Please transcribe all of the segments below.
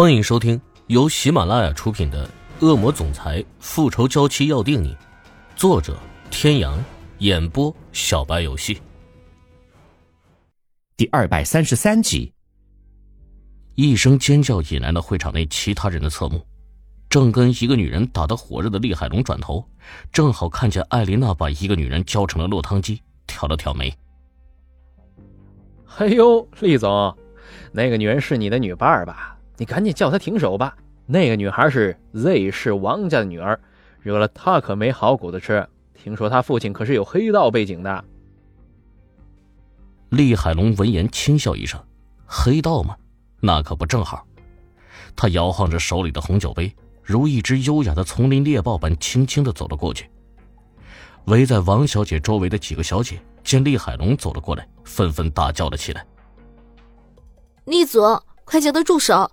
欢迎收听由喜马拉雅出品的《恶魔总裁复仇娇妻要定你》，作者：天阳，演播：小白游戏。第二百三十三集，一声尖叫引来了会场内其他人的侧目。正跟一个女人打得火热的厉海龙转头，正好看见艾琳娜把一个女人浇成了落汤鸡，挑了挑眉：“哎呦，厉总，那个女人是你的女伴吧？”你赶紧叫他停手吧！那个女孩是 Z 市王家的女儿，惹了她可没好果子吃。听说她父亲可是有黑道背景的。厉海龙闻言轻笑一声：“黑道吗？那可不正好。”他摇晃着手里的红酒杯，如一只优雅的丛林猎豹般轻轻的走了过去。围在王小姐周围的几个小姐见厉海龙走了过来，纷纷大叫了起来：“厉总，快叫他住手！”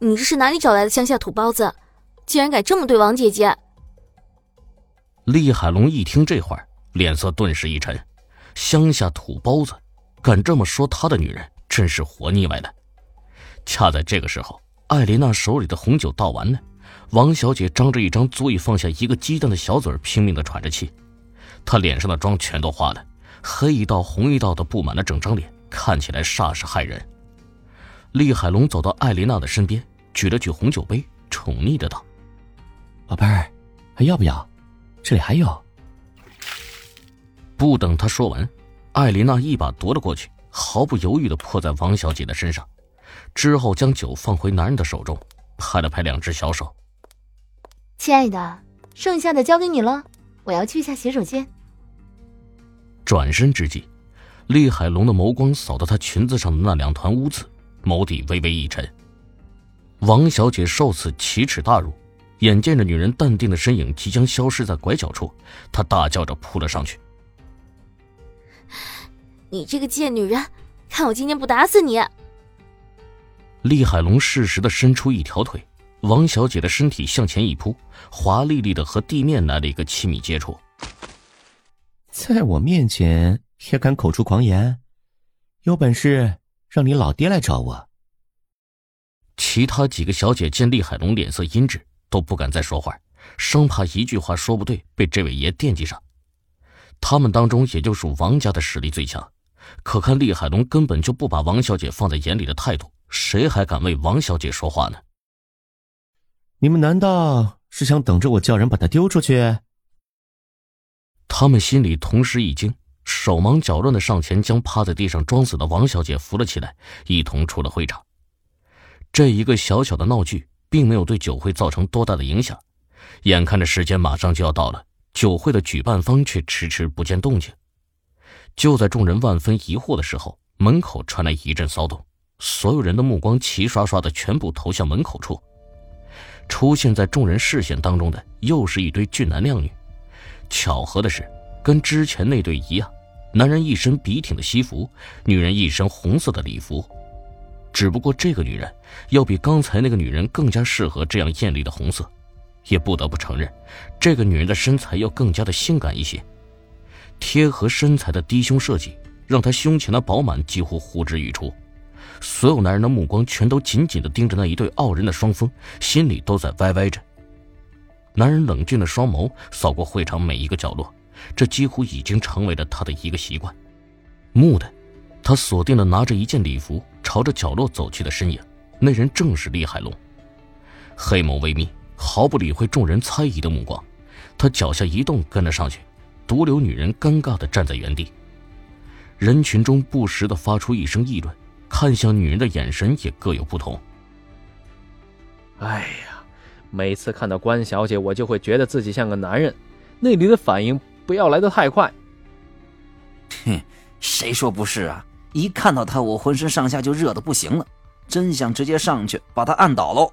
你这是哪里找来的乡下土包子？竟然敢这么对王姐姐！厉海龙一听这话，脸色顿时一沉。乡下土包子，敢这么说他的女人，真是活腻歪了。恰在这个时候，艾琳娜手里的红酒倒完了，王小姐张着一张足以放下一个鸡蛋的小嘴，拼命的喘着气。她脸上的妆全都花了，黑一道红一道的布满了整张脸，看起来煞是骇人。厉海龙走到艾琳娜的身边，举了举红酒杯，宠溺的道：“宝贝儿，还要不要？这里还有。”不等他说完，艾琳娜一把夺了过去，毫不犹豫的泼在王小姐的身上，之后将酒放回男人的手中，拍了拍两只小手：“亲爱的，剩下的交给你了，我要去一下洗手间。”转身之际，厉海龙的眸光扫到她裙子上的那两团污渍。眸底微微一沉，王小姐受此奇耻大辱，眼见着女人淡定的身影即将消失在拐角处，她大叫着扑了上去：“你这个贱女人，看我今天不打死你！”厉海龙适时的伸出一条腿，王小姐的身体向前一扑，华丽丽的和地面来了一个亲密接触。在我面前也敢口出狂言，有本事！让你老爹来找我。其他几个小姐见厉海龙脸色阴鸷，都不敢再说话，生怕一句话说不对被这位爷惦记上。他们当中也就属王家的实力最强，可看厉海龙根本就不把王小姐放在眼里的态度，谁还敢为王小姐说话呢？你们难道是想等着我叫人把他丢出去？他们心里同时一惊。手忙脚乱的上前，将趴在地上装死的王小姐扶了起来，一同出了会场。这一个小小的闹剧，并没有对酒会造成多大的影响。眼看着时间马上就要到了，酒会的举办方却迟迟不见动静。就在众人万分疑惑的时候，门口传来一阵骚动，所有人的目光齐刷刷的全部投向门口处。出现在众人视线当中的，又是一堆俊男靓女。巧合的是，跟之前那对一样。男人一身笔挺的西服，女人一身红色的礼服，只不过这个女人要比刚才那个女人更加适合这样艳丽的红色，也不得不承认，这个女人的身材要更加的性感一些。贴合身材的低胸设计，让她胸前的饱满几乎呼之欲出，所有男人的目光全都紧紧的盯着那一对傲人的双峰，心里都在歪歪着。男人冷峻的双眸扫过会场每一个角落。这几乎已经成为了他的一个习惯。蓦地，他锁定了拿着一件礼服朝着角落走去的身影，那人正是厉海龙。黑眸微眯，毫不理会众人猜疑的目光，他脚下一动，跟了上去，独留女人尴尬的站在原地。人群中不时的发出一声议论，看向女人的眼神也各有不同。哎呀，每次看到关小姐，我就会觉得自己像个男人，那里的反应。不要来得太快。哼，谁说不是啊？一看到他，我浑身上下就热的不行了，真想直接上去把他按倒喽。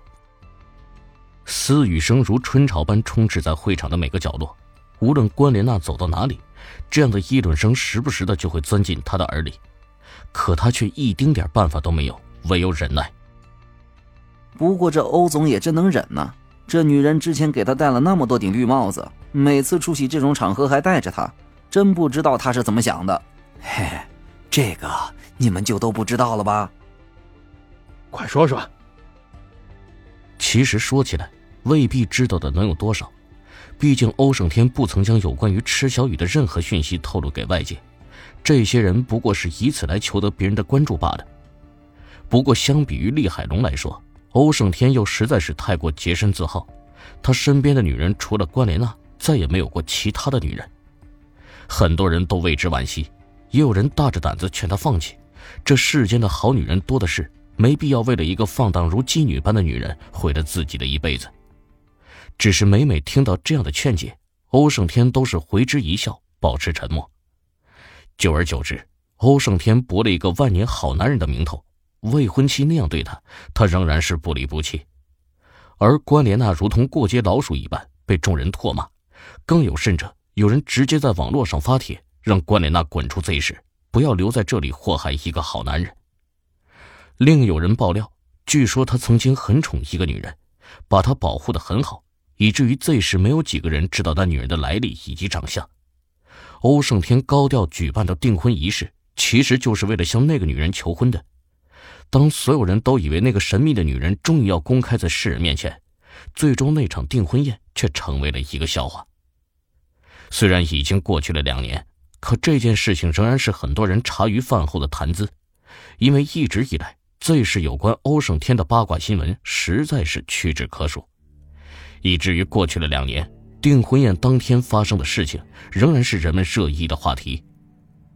私语声如春潮般充斥在会场的每个角落，无论关莲娜走到哪里，这样的议论声时不时的就会钻进她的耳里，可她却一丁点办法都没有，唯有忍耐。不过这欧总也真能忍呐。这女人之前给他戴了那么多顶绿帽子，每次出席这种场合还带着他，真不知道他是怎么想的。嘿，这个你们就都不知道了吧？快说说。其实说起来，未必知道的能有多少。毕竟欧胜天不曾将有关于池小雨的任何讯息透露给外界，这些人不过是以此来求得别人的关注罢了。不过，相比于厉海龙来说，欧胜天又实在是太过洁身自好。他身边的女人除了关莲娜，再也没有过其他的女人。很多人都为之惋惜，也有人大着胆子劝他放弃。这世间的好女人多的是，没必要为了一个放荡如妓女般的女人毁了自己的一辈子。只是每每听到这样的劝解，欧胜天都是回之一笑，保持沉默。久而久之，欧胜天博了一个万年好男人的名头，未婚妻那样对他，他仍然是不离不弃。而关莲娜如同过街老鼠一般被众人唾骂，更有甚者，有人直接在网络上发帖，让关莲娜滚出 Z 市，不要留在这里祸害一个好男人。另有人爆料，据说他曾经很宠一个女人，把她保护的很好。以至于 Z 市没有几个人知道那女人的来历以及长相。欧胜天高调举办的订婚仪式，其实就是为了向那个女人求婚的。当所有人都以为那个神秘的女人终于要公开在世人面前，最终那场订婚宴却成为了一个笑话。虽然已经过去了两年，可这件事情仍然是很多人茶余饭后的谈资，因为一直以来最是有关欧胜天的八卦新闻实在是屈指可数。以至于过去了两年，订婚宴当天发生的事情仍然是人们热议的话题。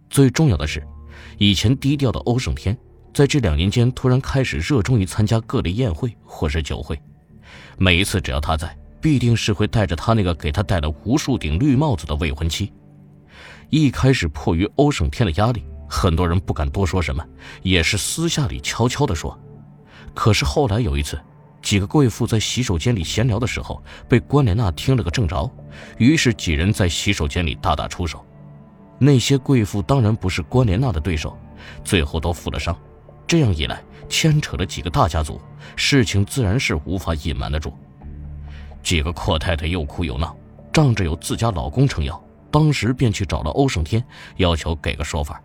最重要的是，以前低调的欧胜天，在这两年间突然开始热衷于参加各类宴会或是酒会。每一次只要他在，必定是会带着他那个给他戴了无数顶绿帽子的未婚妻。一开始迫于欧胜天的压力，很多人不敢多说什么，也是私下里悄悄地说。可是后来有一次。几个贵妇在洗手间里闲聊的时候，被关莲娜听了个正着，于是几人在洗手间里大打出手。那些贵妇当然不是关莲娜的对手，最后都负了伤。这样一来，牵扯了几个大家族，事情自然是无法隐瞒得住。几个阔太太又哭又闹，仗着有自家老公撑腰，当时便去找了欧胜天，要求给个说法。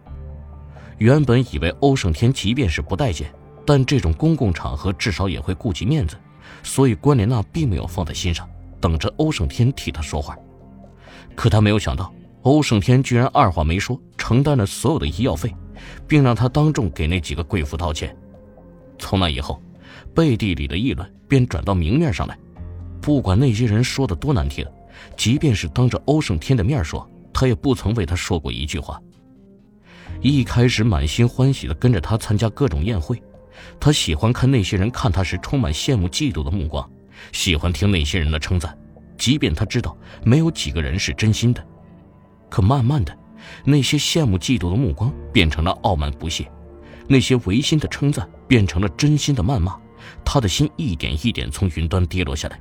原本以为欧胜天即便是不待见。但这种公共场合至少也会顾及面子，所以关莲娜并没有放在心上，等着欧胜天替她说话。可她没有想到，欧胜天居然二话没说，承担了所有的医药费，并让她当众给那几个贵妇道歉。从那以后，背地里的议论便转到明面上来。不管那些人说的多难听，即便是当着欧胜天的面说，他也不曾为他说过一句话。一开始满心欢喜的跟着他参加各种宴会。他喜欢看那些人看他时充满羡慕嫉妒的目光，喜欢听那些人的称赞，即便他知道没有几个人是真心的。可慢慢的，那些羡慕嫉妒的目光变成了傲慢不屑，那些违心的称赞变成了真心的谩骂，他的心一点一点从云端跌落下来。